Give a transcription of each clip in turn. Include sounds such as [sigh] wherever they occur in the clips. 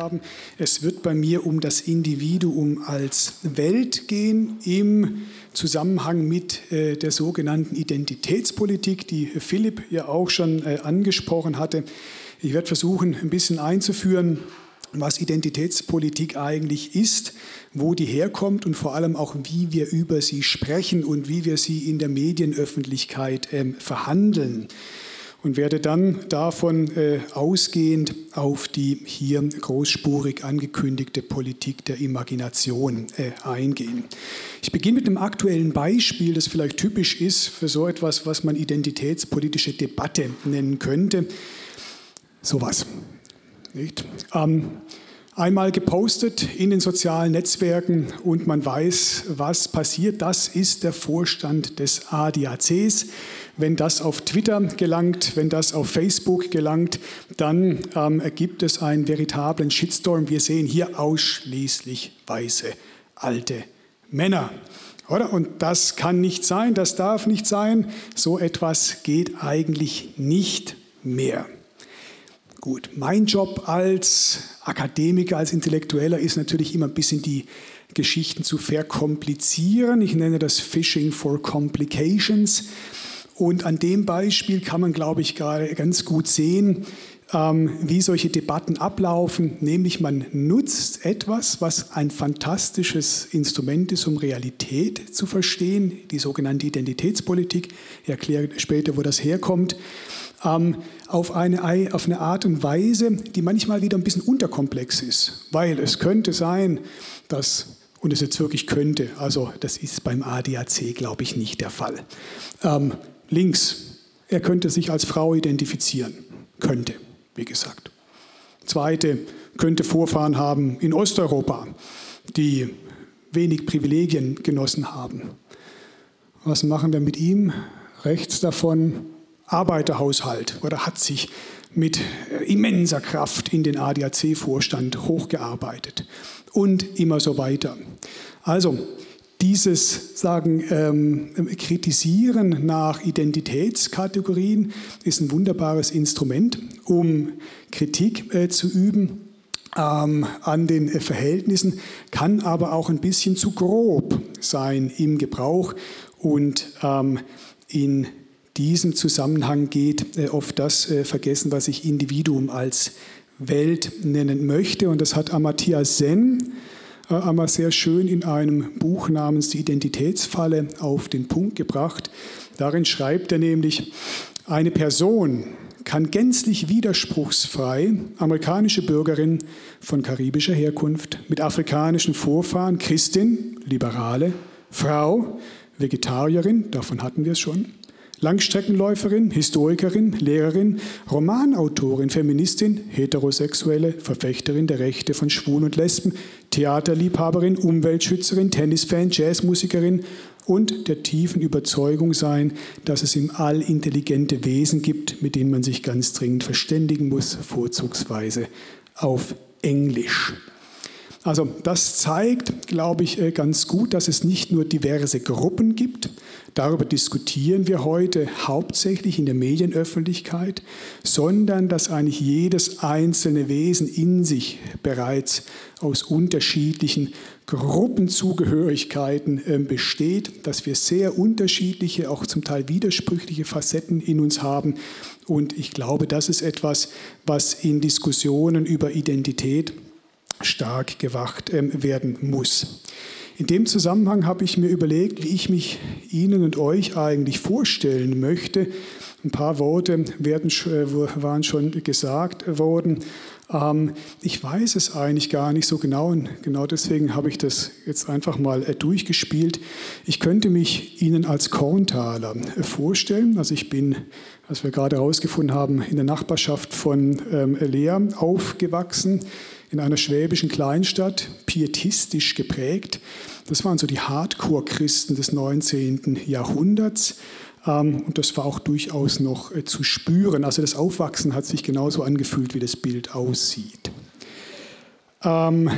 haben. Es wird bei mir um das Individuum als Welt gehen im Zusammenhang mit äh, der sogenannten Identitätspolitik, die Philipp ja auch schon äh, angesprochen hatte. Ich werde versuchen, ein bisschen einzuführen, was Identitätspolitik eigentlich ist, wo die herkommt und vor allem auch, wie wir über sie sprechen und wie wir sie in der Medienöffentlichkeit ähm, verhandeln. Und werde dann davon äh, ausgehend auf die hier großspurig angekündigte Politik der Imagination äh, eingehen. Ich beginne mit einem aktuellen Beispiel, das vielleicht typisch ist für so etwas, was man identitätspolitische Debatte nennen könnte. Sowas. Nicht? Ähm, einmal gepostet in den sozialen Netzwerken und man weiß, was passiert. Das ist der Vorstand des ADACs. Wenn das auf Twitter gelangt, wenn das auf Facebook gelangt, dann ähm, ergibt es einen veritablen Shitstorm. Wir sehen hier ausschließlich weiße alte Männer. Oder? Und das kann nicht sein, das darf nicht sein. So etwas geht eigentlich nicht mehr. Gut, mein Job als Akademiker, als Intellektueller ist natürlich immer ein bisschen die Geschichten zu verkomplizieren. Ich nenne das Fishing for Complications. Und an dem Beispiel kann man, glaube ich, ganz gut sehen, ähm, wie solche Debatten ablaufen. Nämlich man nutzt etwas, was ein fantastisches Instrument ist, um Realität zu verstehen, die sogenannte Identitätspolitik. Ich erkläre später, wo das herkommt ähm, auf, eine, auf eine Art und Weise, die manchmal wieder ein bisschen unterkomplex ist. Weil es könnte sein, dass, und es jetzt wirklich könnte, also das ist beim ADAC, glaube ich, nicht der Fall. Ähm, links, er könnte sich als Frau identifizieren. Könnte, wie gesagt. Zweite, könnte Vorfahren haben in Osteuropa, die wenig Privilegien genossen haben. Was machen wir mit ihm? Rechts davon Arbeiterhaushalt oder hat sich mit äh, immenser Kraft in den ADAC-Vorstand hochgearbeitet und immer so weiter. Also dieses sagen, ähm, Kritisieren nach Identitätskategorien ist ein wunderbares Instrument, um Kritik äh, zu üben ähm, an den äh, Verhältnissen, kann aber auch ein bisschen zu grob sein im Gebrauch und ähm, in diesem Zusammenhang geht äh, oft das äh, vergessen, was ich Individuum als Welt nennen möchte. Und das hat Amartya Sen äh, einmal sehr schön in einem Buch namens Die Identitätsfalle auf den Punkt gebracht. Darin schreibt er nämlich, eine Person kann gänzlich widerspruchsfrei amerikanische Bürgerin von karibischer Herkunft mit afrikanischen Vorfahren, Christin, Liberale, Frau, Vegetarierin, davon hatten wir es schon, Langstreckenläuferin, Historikerin, Lehrerin, Romanautorin, Feministin, Heterosexuelle, Verfechterin der Rechte von Schwulen und Lesben, Theaterliebhaberin, Umweltschützerin, Tennisfan, Jazzmusikerin und der tiefen Überzeugung sein, dass es im All intelligente Wesen gibt, mit denen man sich ganz dringend verständigen muss, vorzugsweise auf Englisch. Also das zeigt, glaube ich, äh, ganz gut, dass es nicht nur diverse Gruppen gibt. Darüber diskutieren wir heute hauptsächlich in der Medienöffentlichkeit, sondern dass eigentlich jedes einzelne Wesen in sich bereits aus unterschiedlichen Gruppenzugehörigkeiten ähm, besteht, dass wir sehr unterschiedliche, auch zum Teil widersprüchliche Facetten in uns haben. Und ich glaube, das ist etwas, was in Diskussionen über Identität stark gewacht ähm, werden muss. In dem Zusammenhang habe ich mir überlegt, wie ich mich Ihnen und euch eigentlich vorstellen möchte. Ein paar Worte werden, äh, waren schon gesagt worden. Ähm, ich weiß es eigentlich gar nicht so genau und genau deswegen habe ich das jetzt einfach mal äh, durchgespielt. Ich könnte mich Ihnen als Korntaler äh, vorstellen. Also ich bin, als wir gerade herausgefunden haben, in der Nachbarschaft von ähm, Lea aufgewachsen in einer schwäbischen Kleinstadt, pietistisch geprägt. Das waren so die Hardcore-Christen des 19. Jahrhunderts. Ähm, und das war auch durchaus noch äh, zu spüren. Also das Aufwachsen hat sich genauso angefühlt, wie das Bild aussieht. Ähm,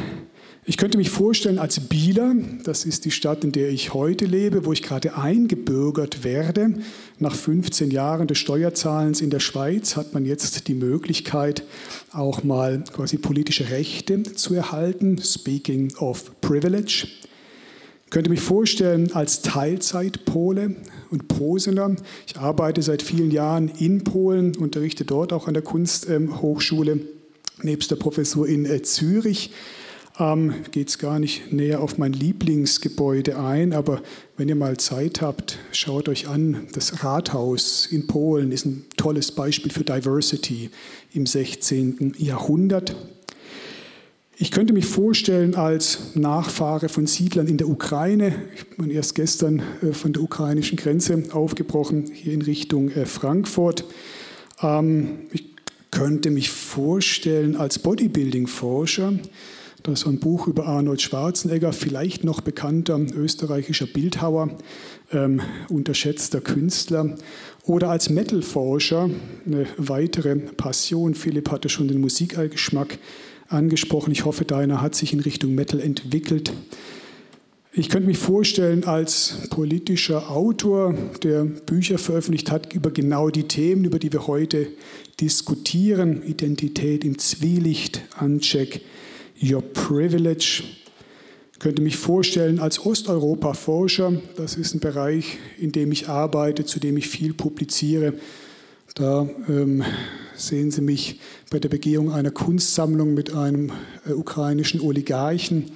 Ich könnte mich vorstellen als Bieler, das ist die Stadt, in der ich heute lebe, wo ich gerade eingebürgert werde. Nach 15 Jahren des Steuerzahlens in der Schweiz hat man jetzt die Möglichkeit, auch mal quasi politische Rechte zu erhalten. Speaking of privilege. Ich könnte mich vorstellen als Teilzeitpole und Posener. Ich arbeite seit vielen Jahren in Polen, unterrichte dort auch an der Kunsthochschule, nebst der Professur in äh, Zürich ähm, geht es gar nicht näher auf mein Lieblingsgebäude ein, aber wenn ihr mal Zeit habt, schaut euch an. Das Rathaus in Polen ist ein tolles Beispiel für Diversity im 16. Jahrhundert. Ich könnte mich vorstellen als Nachfahre von Siedlern in der Ukraine. Ich bin erst gestern äh, von der ukrainischen Grenze aufgebrochen, hier in Richtung äh, Frankfurt. Ähm, ich könnte mich vorstellen als Bodybuilding-Forscher. Das ist ein Buch über Arnold Schwarzenegger, vielleicht noch bekannter österreichischer Bildhauer, ähm, unterschätzter Künstler. Oder als Metal-Forscher, eine weitere Passion. Philipp hatte schon den Musikgeschmack angesprochen. Ich hoffe, deiner hat sich in Richtung Metal entwickelt. Ich könnte mich vorstellen, als politischer Autor, der Bücher veröffentlicht hat über genau die Themen, über die wir heute diskutieren, Identität im Zwielicht, Uncheck, Your Privilege. Ich könnte mich vorstellen als Osteuropa-Forscher, das ist ein Bereich, in dem ich arbeite, zu dem ich viel publiziere. Da ähm, sehen Sie mich bei der Begehung einer Kunstsammlung mit einem äh, ukrainischen Oligarchen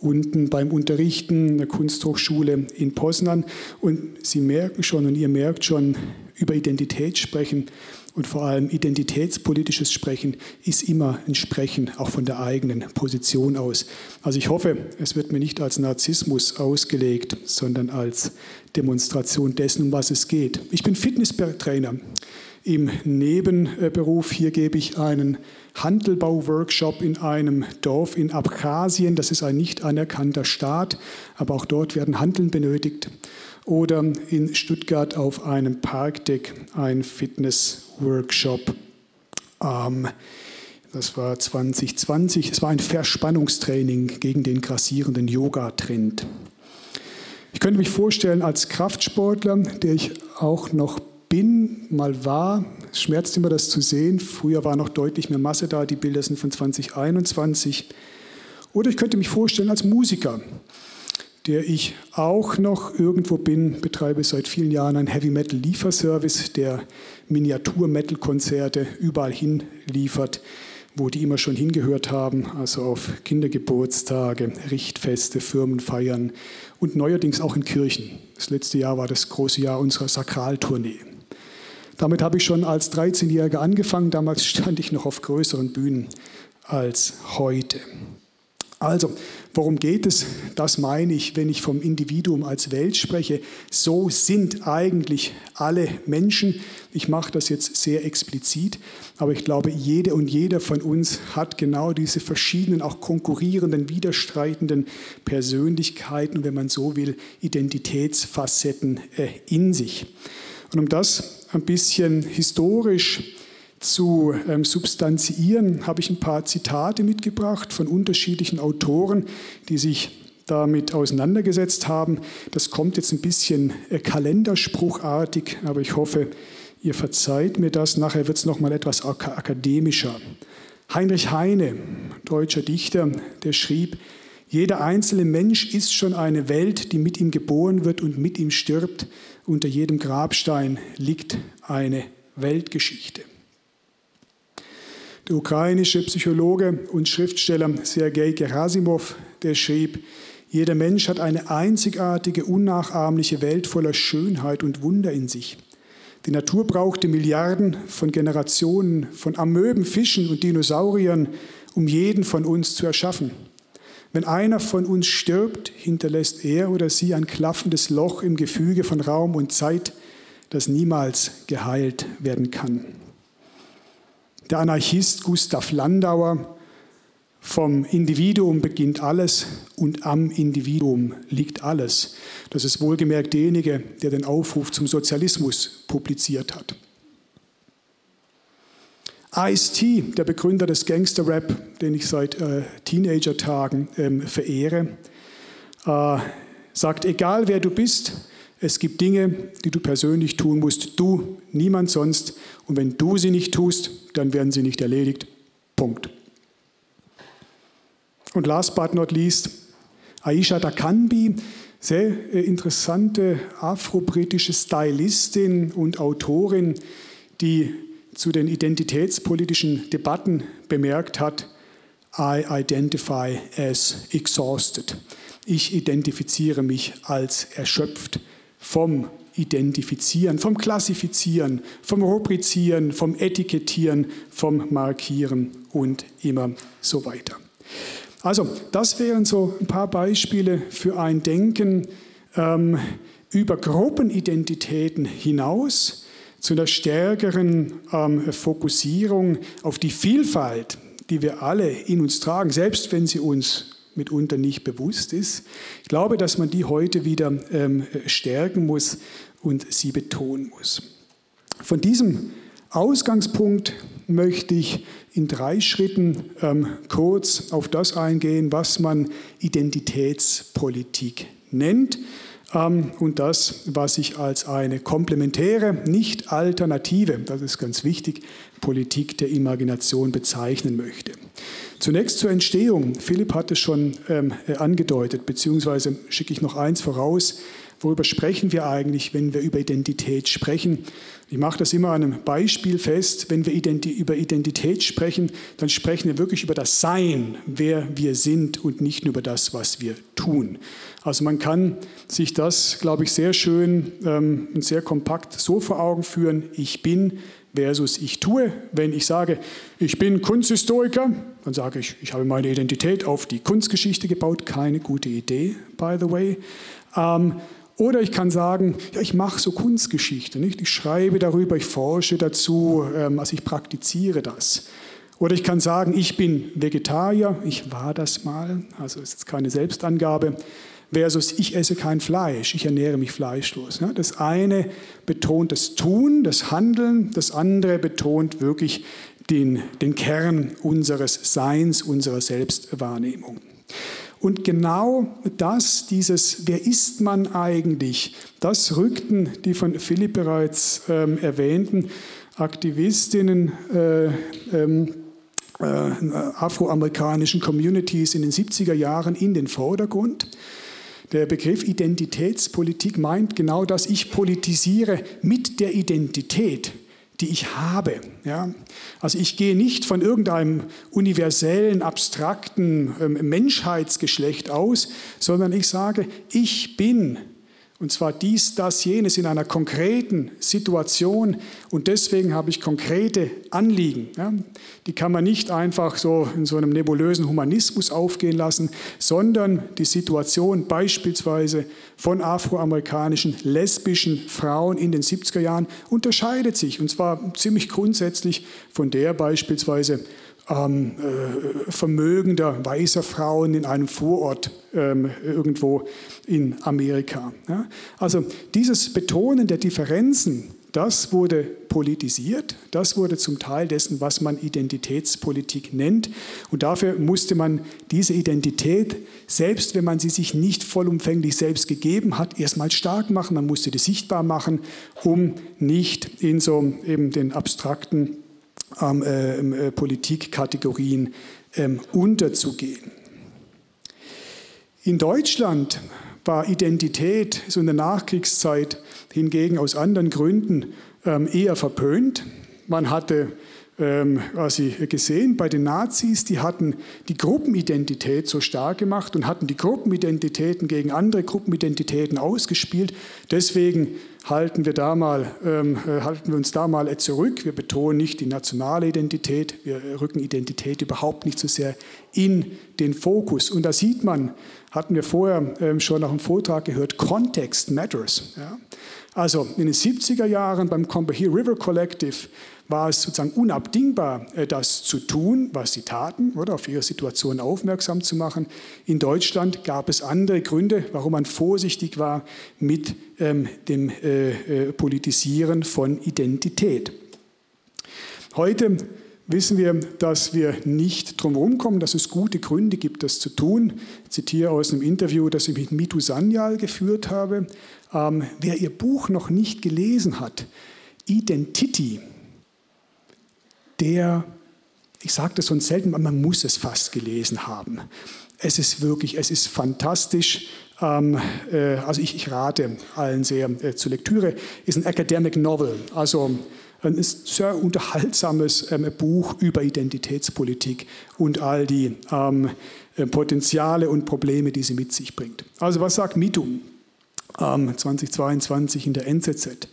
unten beim Unterrichten der Kunsthochschule in Poznan. Und Sie merken schon und ihr merkt schon, über Identität sprechen und vor allem identitätspolitisches Sprechen ist immer ein Sprechen auch von der eigenen Position aus. Also ich hoffe, es wird mir nicht als Narzissmus ausgelegt, sondern als Demonstration dessen, um was es geht. Ich bin Fitnesstrainer im Nebenberuf. Hier gebe ich einen Handelbau-Workshop in einem Dorf in Abkhazien. Das ist ein nicht anerkannter Staat, aber auch dort werden Handeln benötigt oder in Stuttgart auf einem Parkdeck ein Fitness-Workshop. Ähm, das war 2020. Es war ein Verspannungstraining gegen den grassierenden Yoga-Trend. Ich könnte mich vorstellen, als Kraftsportler, der ich auch noch bin, mal war, es schmerzt immer das zu sehen. Früher war noch deutlich mehr Masse da, die Bilder sind von 2021. Oder ich könnte mich vorstellen als Musiker der ich auch noch irgendwo bin, betreibe seit vielen Jahren einen Heavy Metal Lieferservice, der Miniatur-Metal-Konzerte überall hin liefert, wo die immer schon hingehört haben, also auf Kindergeburtstage, Richtfeste, Firmenfeiern und neuerdings auch in Kirchen. Das letzte Jahr war das große Jahr unserer Sakraltournee. Damit habe ich schon als 13-Jähriger angefangen. Damals stand ich noch auf größeren Bühnen als heute. Also, worum geht es? Das meine ich, wenn ich vom Individuum als Welt spreche. So sind eigentlich alle Menschen. Ich mache das jetzt sehr explizit, aber ich glaube, jede und jeder von uns hat genau diese verschiedenen, auch konkurrierenden, widerstreitenden Persönlichkeiten, wenn man so will, Identitätsfacetten äh, in sich. Und um das ein bisschen historisch zu ähm, substanziieren, habe ich ein paar Zitate mitgebracht von unterschiedlichen Autoren, die sich damit auseinandergesetzt haben. Das kommt jetzt ein bisschen äh, kalenderspruchartig, aber ich hoffe, ihr verzeiht mir das. Nachher wird es nochmal etwas ak akademischer. Heinrich Heine, deutscher Dichter, der schrieb, jeder einzelne Mensch ist schon eine Welt, die mit ihm geboren wird und mit ihm stirbt. Unter jedem Grabstein liegt eine Weltgeschichte. Der ukrainische Psychologe und Schriftsteller Sergei Gerasimov, der schrieb, jeder Mensch hat eine einzigartige, unnachahmliche Welt voller Schönheit und Wunder in sich. Die Natur brauchte Milliarden von Generationen von Amöben, Fischen und Dinosauriern, um jeden von uns zu erschaffen. Wenn einer von uns stirbt, hinterlässt er oder sie ein klaffendes Loch im Gefüge von Raum und Zeit, das niemals geheilt werden kann. Der Anarchist Gustav Landauer, vom Individuum beginnt alles und am Individuum liegt alles. Das ist wohlgemerkt derjenige, der den Aufruf zum Sozialismus publiziert hat. Ice-T, der Begründer des Gangster-Rap, den ich seit äh, Teenager-Tagen ähm, verehre, äh, sagt, egal wer du bist, es gibt Dinge, die du persönlich tun musst, du, niemand sonst. Und wenn du sie nicht tust, dann werden sie nicht erledigt. Punkt. Und last but not least, Aisha Dakanbi, sehr äh, interessante afro-britische Stylistin und Autorin, die zu den identitätspolitischen Debatten bemerkt hat, I identify as exhausted. Ich identifiziere mich als erschöpft vom Identifizieren, vom Klassifizieren, vom Rubrizieren, vom Etikettieren, vom Markieren und immer so weiter. Also, das wären so ein paar Beispiele für ein Denken ähm, über Gruppenidentitäten hinaus zu einer stärkeren ähm, Fokussierung auf die Vielfalt, die wir alle in uns tragen, selbst wenn sie uns mitunter nicht bewusst ist. Ich glaube, dass man die heute wieder ähm, stärken muss und sie betonen muss. Von diesem Ausgangspunkt möchte ich in drei Schritten ähm, kurz auf das eingehen, was man Identitätspolitik nennt ähm, und das, was ich als eine komplementäre, nicht alternative, das ist ganz wichtig, Politik der Imagination bezeichnen möchte. Zunächst zur Entstehung. Philipp hat es schon ähm, äh, angedeutet, beziehungsweise schicke ich noch eins voraus. Worüber sprechen wir eigentlich, wenn wir über Identität sprechen? Ich mache das immer an einem Beispiel fest. Wenn wir über Identität sprechen, dann sprechen wir wirklich über das Sein, wer wir sind und nicht nur über das, was wir tun. Also man kann sich das, glaube ich, sehr schön ähm, und sehr kompakt so vor Augen führen. Ich bin versus ich tue. Wenn ich sage, ich bin Kunsthistoriker, dann sage ich, ich habe meine Identität auf die Kunstgeschichte gebaut. Keine gute Idee, by the way. Ähm, oder ich kann sagen, ja, ich mache so Kunstgeschichte, nicht? ich schreibe darüber, ich forsche dazu, ähm, also ich praktiziere das. Oder ich kann sagen, ich bin Vegetarier, ich war das mal, also ist jetzt keine Selbstangabe, versus ich esse kein Fleisch, ich ernähre mich fleischlos. Das eine betont das Tun, das Handeln, das andere betont wirklich den, den Kern unseres Seins, unserer Selbstwahrnehmung. Und genau das, dieses Wer ist man eigentlich, das rückten die von Philipp bereits ähm, erwähnten Aktivistinnen äh, ähm, äh, afroamerikanischen Communities in den 70er Jahren in den Vordergrund. Der Begriff Identitätspolitik meint genau das, ich politisiere mit der Identität die ich habe. Ja? Also ich gehe nicht von irgendeinem universellen, abstrakten ähm, Menschheitsgeschlecht aus, sondern ich sage, ich bin und zwar dies, das, jenes in einer konkreten Situation. Und deswegen habe ich konkrete Anliegen. Ja, die kann man nicht einfach so in so einem nebulösen Humanismus aufgehen lassen, sondern die Situation beispielsweise von afroamerikanischen lesbischen Frauen in den 70er Jahren unterscheidet sich. Und zwar ziemlich grundsätzlich von der beispielsweise ähm, äh, vermögender weißer Frauen in einem Vorort ähm, irgendwo in Amerika. Ja? Also dieses Betonen der Differenzen, das wurde politisiert, das wurde zum Teil dessen, was man Identitätspolitik nennt. Und dafür musste man diese Identität, selbst wenn man sie sich nicht vollumfänglich selbst gegeben hat, erstmal stark machen. Man musste die sichtbar machen, um nicht in so eben den abstrakten ähm, äh, Politikkategorien ähm, unterzugehen. In Deutschland war Identität so in der Nachkriegszeit hingegen aus anderen Gründen ähm, eher verpönt. Man hatte ähm, quasi gesehen bei den Nazis, die hatten die Gruppenidentität so stark gemacht und hatten die Gruppenidentitäten gegen andere Gruppenidentitäten ausgespielt. Deswegen halten wir, da mal, ähm, äh, halten wir uns da mal zurück. Wir betonen nicht die nationale Identität, wir rücken Identität überhaupt nicht so sehr in den Fokus. Und da sieht man, hatten wir vorher ähm, schon nach dem Vortrag gehört, Context matters. Also in den 70er Jahren beim Combahee River Collective war es sozusagen unabdingbar, äh, das zu tun, was sie taten, oder auf ihre Situation aufmerksam zu machen. In Deutschland gab es andere Gründe, warum man vorsichtig war mit ähm, dem äh, äh, Politisieren von Identität. Heute wissen wir, dass wir nicht drum kommen, dass es gute Gründe gibt, das zu tun. Ich zitiere aus einem Interview, das ich mit Mitu Sanyal geführt habe. Ähm, wer ihr Buch noch nicht gelesen hat, Identity, der, ich sage das sonst selten, aber man muss es fast gelesen haben. Es ist wirklich, es ist fantastisch. Ähm, äh, also ich, ich, rate allen sehr äh, zur Lektüre. Ist ein Academic Novel, also ein sehr unterhaltsames ähm, Buch über Identitätspolitik und all die ähm, äh, Potenziale und Probleme, die sie mit sich bringt. Also was sagt MeToo 2022 in der NZZ?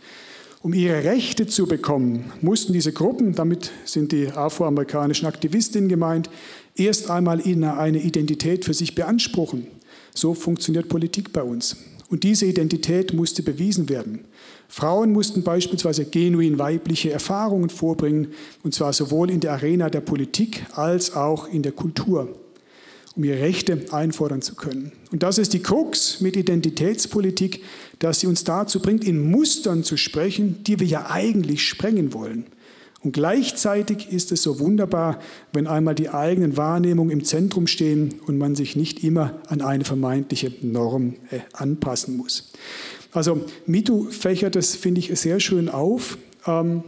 Um ihre Rechte zu bekommen, mussten diese Gruppen, damit sind die afroamerikanischen Aktivistinnen gemeint, erst einmal eine Identität für sich beanspruchen. So funktioniert Politik bei uns. Und diese Identität musste bewiesen werden. Frauen mussten beispielsweise genuin weibliche Erfahrungen vorbringen, und zwar sowohl in der Arena der Politik als auch in der Kultur, um ihre Rechte einfordern zu können. Und das ist die Krux mit Identitätspolitik, dass sie uns dazu bringt, in Mustern zu sprechen, die wir ja eigentlich sprengen wollen. Und gleichzeitig ist es so wunderbar, wenn einmal die eigenen Wahrnehmungen im Zentrum stehen und man sich nicht immer an eine vermeintliche Norm äh, anpassen muss. Also MeToo fächert das, finde ich, sehr schön auf, ähm,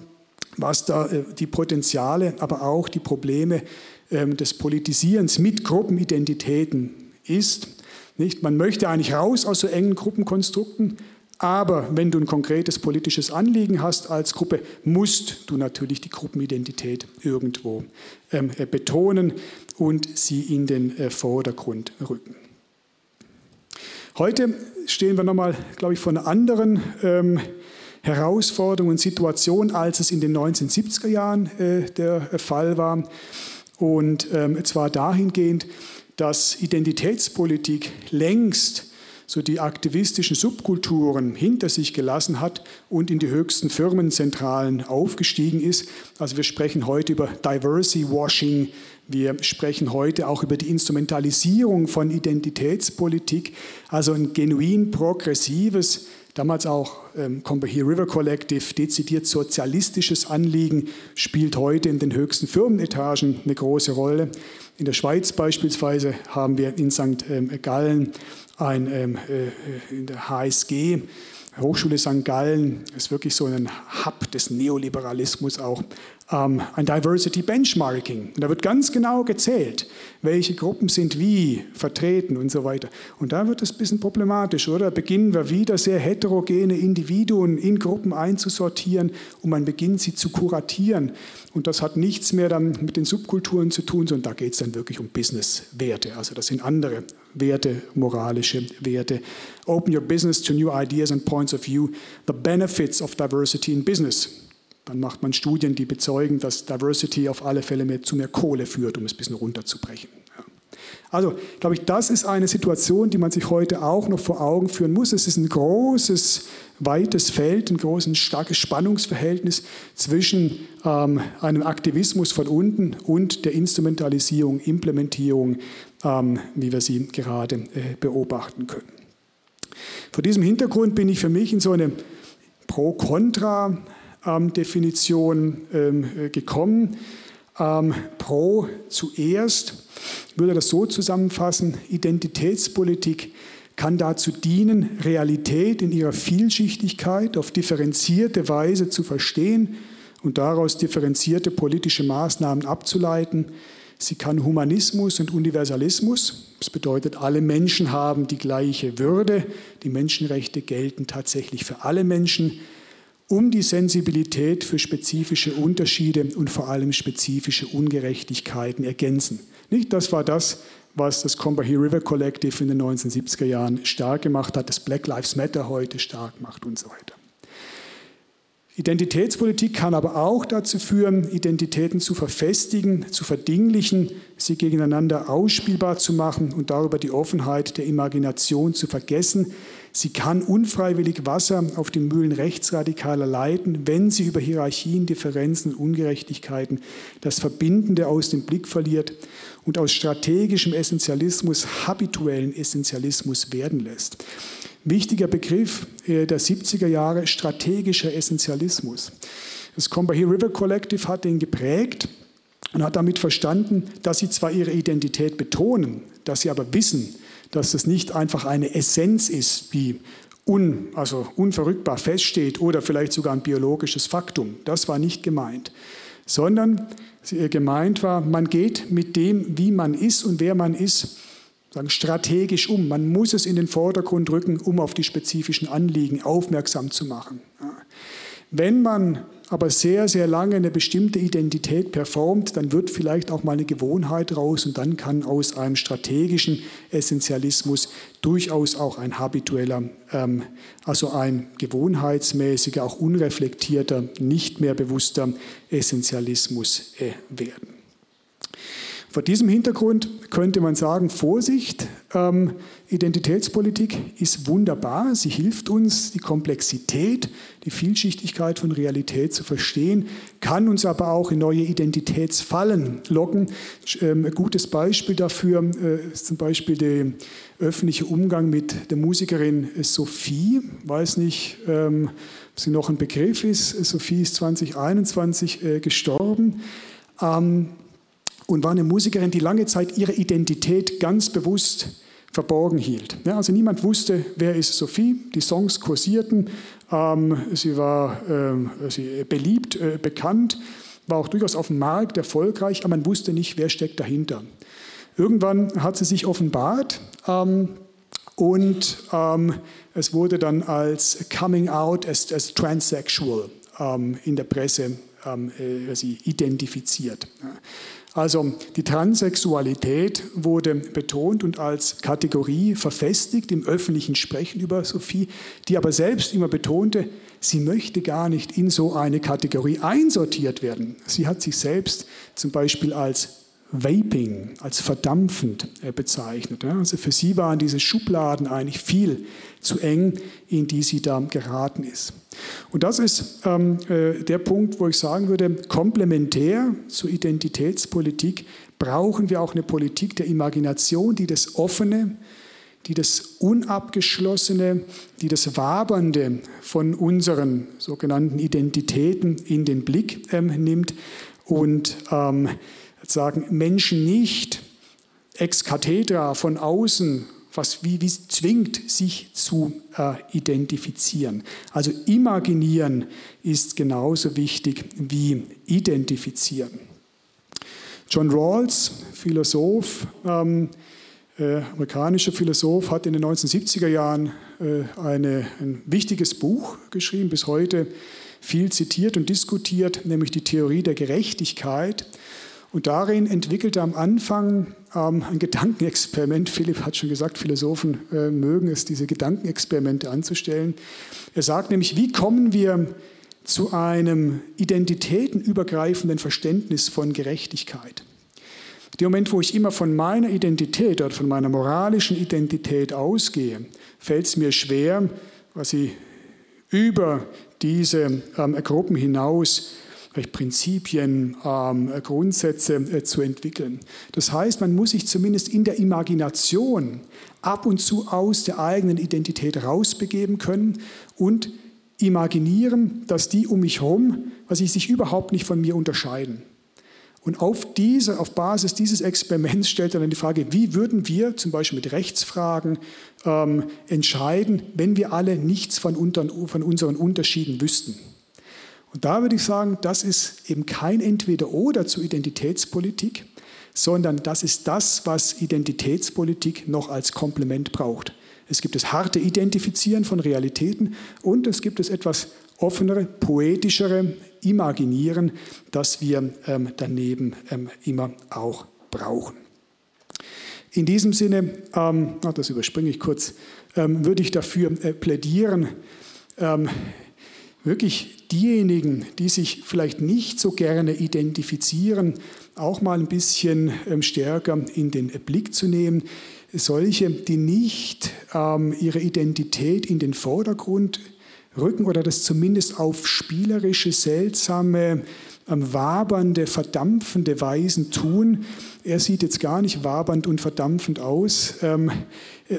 was da äh, die Potenziale, aber auch die Probleme des Politisierens mit Gruppenidentitäten ist. Nicht? Man möchte eigentlich raus aus so engen Gruppenkonstrukten, aber wenn du ein konkretes politisches Anliegen hast als Gruppe, musst du natürlich die Gruppenidentität irgendwo ähm, äh, betonen und sie in den äh, Vordergrund rücken. Heute stehen wir nochmal, glaube ich, vor einer anderen ähm, Herausforderung und Situation, als es in den 1970er Jahren äh, der Fall war. Und ähm, zwar dahingehend, dass Identitätspolitik längst so die aktivistischen Subkulturen hinter sich gelassen hat und in die höchsten Firmenzentralen aufgestiegen ist. Also wir sprechen heute über Diversity Washing, wir sprechen heute auch über die Instrumentalisierung von Identitätspolitik, also ein genuin progressives, damals auch ähm, Combahee River Collective, dezidiert sozialistisches Anliegen, spielt heute in den höchsten Firmenetagen eine große Rolle. In der Schweiz beispielsweise haben wir in St. Ähm, Gallen ein, ähm, äh, in der HSG, Hochschule St. Gallen, ist wirklich so ein Hub des Neoliberalismus auch, ähm, ein Diversity Benchmarking. Und da wird ganz genau gezählt, welche Gruppen sind wie vertreten und so weiter. Und da wird es ein bisschen problematisch, oder? Beginnen wir wieder sehr heterogene Individuen in Gruppen einzusortieren und man beginnt sie zu kuratieren. Und das hat nichts mehr dann mit den Subkulturen zu tun, sondern da geht es dann wirklich um Business-Werte. Also das sind andere Werte, moralische Werte. Open your business to new ideas and points of view. The benefits of diversity in business. Dann macht man Studien, die bezeugen, dass Diversity auf alle Fälle mehr, zu mehr Kohle führt, um es ein bisschen runterzubrechen. Also, glaube ich, das ist eine Situation, die man sich heute auch noch vor Augen führen muss. Es ist ein großes, weites Feld, ein großes, starkes Spannungsverhältnis zwischen ähm, einem Aktivismus von unten und der Instrumentalisierung, Implementierung, ähm, wie wir sie gerade äh, beobachten können. Vor diesem Hintergrund bin ich für mich in so eine Pro-Kontra- ähm, äh, gekommen. Ähm, pro zuerst würde das so zusammenfassen, Identitätspolitik kann dazu dienen, Realität in ihrer Vielschichtigkeit auf differenzierte Weise zu verstehen und daraus differenzierte politische Maßnahmen abzuleiten. Sie kann Humanismus und Universalismus, das bedeutet, alle Menschen haben die gleiche Würde, die Menschenrechte gelten tatsächlich für alle Menschen, um die Sensibilität für spezifische Unterschiede und vor allem spezifische Ungerechtigkeiten ergänzen. Nicht, das war das, was das Combahee River Collective in den 1970er Jahren stark gemacht hat, das Black Lives Matter heute stark macht und so weiter. Identitätspolitik kann aber auch dazu führen, Identitäten zu verfestigen, zu verdinglichen, sie gegeneinander ausspielbar zu machen und darüber die Offenheit der Imagination zu vergessen, Sie kann unfreiwillig Wasser auf die Mühlen Rechtsradikaler leiten, wenn sie über Hierarchien, Differenzen und Ungerechtigkeiten das Verbindende aus dem Blick verliert und aus strategischem Essentialismus habituellen Essentialismus werden lässt. Wichtiger Begriff äh, der 70er Jahre, strategischer Essentialismus. Das Combahee River Collective hat den geprägt und hat damit verstanden, dass sie zwar ihre Identität betonen, dass sie aber wissen, dass das nicht einfach eine Essenz ist, die un, also unverrückbar feststeht oder vielleicht sogar ein biologisches Faktum. Das war nicht gemeint, sondern gemeint war, man geht mit dem, wie man ist und wer man ist, sagen, strategisch um. Man muss es in den Vordergrund rücken, um auf die spezifischen Anliegen aufmerksam zu machen. Wenn man aber sehr, sehr lange eine bestimmte Identität performt, dann wird vielleicht auch mal eine Gewohnheit raus und dann kann aus einem strategischen Essentialismus durchaus auch ein habitueller, ähm, also ein gewohnheitsmäßiger, auch unreflektierter, nicht mehr bewusster Essentialismus äh, werden. Vor diesem Hintergrund könnte man sagen, Vorsicht, ähm, Identitätspolitik ist wunderbar, sie hilft uns, die Komplexität, die Vielschichtigkeit von Realität zu verstehen, kann uns aber auch in neue Identitätsfallen locken. Ähm, ein gutes Beispiel dafür äh, ist zum Beispiel der öffentliche Umgang mit der Musikerin Sophie. Weiß nicht, ähm, ob sie noch ein Begriff ist. Sophie ist 2021 äh, gestorben und war eine Musikerin, die lange Zeit ihre Identität ganz bewusst verborgen hielt. Ja, also niemand wusste, wer ist Sophie. Die Songs kursierten. Ähm, sie war ähm, sie beliebt, äh, bekannt, war auch durchaus auf dem Markt erfolgreich, aber man wusste nicht, wer steckt dahinter. Irgendwann hat sie sich offenbart ähm, und ähm, es wurde dann als Coming Out as, as Transsexual ähm, in der Presse ähm, äh, sie identifiziert. Also die Transsexualität wurde betont und als Kategorie verfestigt im öffentlichen Sprechen über Sophie, die aber selbst immer betonte, sie möchte gar nicht in so eine Kategorie einsortiert werden. Sie hat sich selbst zum Beispiel als Vaping, als verdampfend äh, bezeichnet. Also für sie waren diese Schubladen eigentlich viel zu eng, in die sie da geraten ist. Und das ist ähm, äh, der Punkt, wo ich sagen würde, komplementär zur Identitätspolitik brauchen wir auch eine Politik der Imagination, die das Offene, die das Unabgeschlossene, die das Wabernde von unseren sogenannten Identitäten in den Blick ähm, nimmt und ähm, sagen Menschen nicht ex cathedra von außen was wie, wie zwingt, sich zu äh, identifizieren. Also imaginieren ist genauso wichtig wie identifizieren. John Rawls, Philosoph, ähm, äh, amerikanischer Philosoph, hat in den 1970er Jahren äh, eine, ein wichtiges Buch geschrieben, bis heute viel zitiert und diskutiert, nämlich die Theorie der Gerechtigkeit. Und darin entwickelte er am Anfang ähm, ein Gedankenexperiment. [laughs] Philipp hat schon gesagt, Philosophen äh, mögen es, diese Gedankenexperimente anzustellen. Er sagt nämlich, wie kommen wir zu einem identitätenübergreifenden Verständnis von Gerechtigkeit? Der Moment, wo ich immer von meiner Identität oder von meiner moralischen Identität ausgehe, fällt es mir schwer, was ich über diese ähm, Gruppen hinaus Prinzipien, ähm, Grundsätze äh, zu entwickeln. Das heißt, man muss sich zumindest in der Imagination ab und zu aus der eigenen Identität rausbegeben können und imaginieren, dass die um mich herum, was ich sich überhaupt nicht von mir unterscheiden. Und auf, diese, auf Basis dieses Experiments stellt er dann die Frage, wie würden wir zum Beispiel mit Rechtsfragen ähm, entscheiden, wenn wir alle nichts von, unter, von unseren Unterschieden wüssten. Und da würde ich sagen, das ist eben kein Entweder-Oder zur Identitätspolitik, sondern das ist das, was Identitätspolitik noch als Komplement braucht. Es gibt das harte Identifizieren von Realitäten und es gibt das etwas offenere, poetischere Imaginieren, das wir ähm, daneben ähm, immer auch brauchen. In diesem Sinne, ähm, das überspringe ich kurz, ähm, würde ich dafür äh, plädieren, ähm, wirklich diejenigen, die sich vielleicht nicht so gerne identifizieren, auch mal ein bisschen ähm, stärker in den Blick zu nehmen. Solche, die nicht ähm, ihre Identität in den Vordergrund rücken oder das zumindest auf spielerische, seltsame, ähm, wabernde, verdampfende Weisen tun. Er sieht jetzt gar nicht wabernd und verdampfend aus,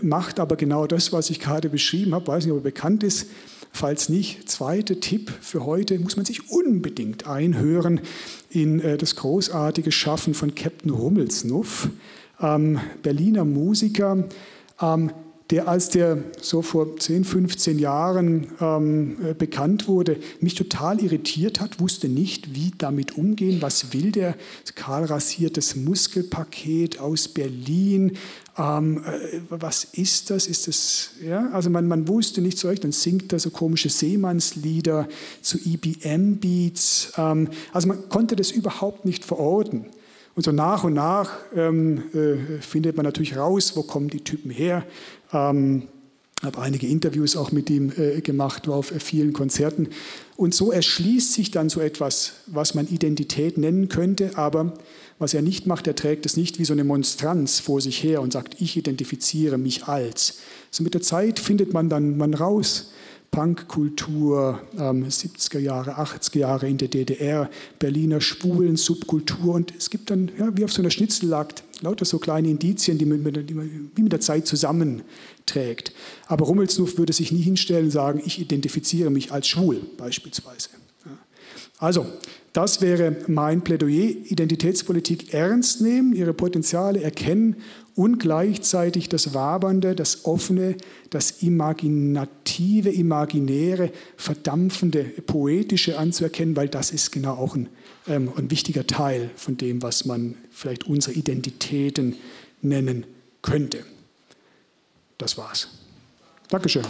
macht aber genau das, was ich gerade beschrieben habe, weiß nicht, ob er bekannt ist Falls nicht, zweiter Tipp für heute, muss man sich unbedingt einhören in äh, das großartige Schaffen von Captain Rummelsnuff, ähm, Berliner Musiker, ähm, der als der so vor 10, 15 Jahren ähm, äh, bekannt wurde, mich total irritiert hat, wusste nicht, wie damit umgehen, was will der kahl rasiertes Muskelpaket aus Berlin, ähm, äh, was ist das? Ist das ja? Also man, man wusste nicht so recht, dann singt er so komische Seemannslieder zu EBM-Beats. Ähm, also man konnte das überhaupt nicht verorten. Und so nach und nach ähm, äh, findet man natürlich raus, wo kommen die Typen her. Ähm, habe einige Interviews auch mit ihm äh, gemacht, war auf vielen Konzerten. Und so erschließt sich dann so etwas, was man Identität nennen könnte, aber was er nicht macht, er trägt es nicht wie so eine Monstranz vor sich her und sagt, ich identifiziere mich als. So mit der Zeit findet man dann man raus, Punkkultur, ähm, 70er Jahre, 80er Jahre in der DDR, Berliner schwulen Subkultur und es gibt dann, ja, wie auf so einer Schnitzellagt, lauter so kleine Indizien, die man, die man wie mit der Zeit zusammenträgt. Aber Rummelsnuff würde sich nie hinstellen und sagen, ich identifiziere mich als schwul beispielsweise. Ja. Also, das wäre mein Plädoyer. Identitätspolitik ernst nehmen, ihre Potenziale erkennen und gleichzeitig das Wabernde, das Offene, das Imaginative, Imaginäre, Verdampfende, Poetische anzuerkennen, weil das ist genau auch ein, ähm, ein wichtiger Teil von dem, was man vielleicht unsere Identitäten nennen könnte. Das war's. Dankeschön.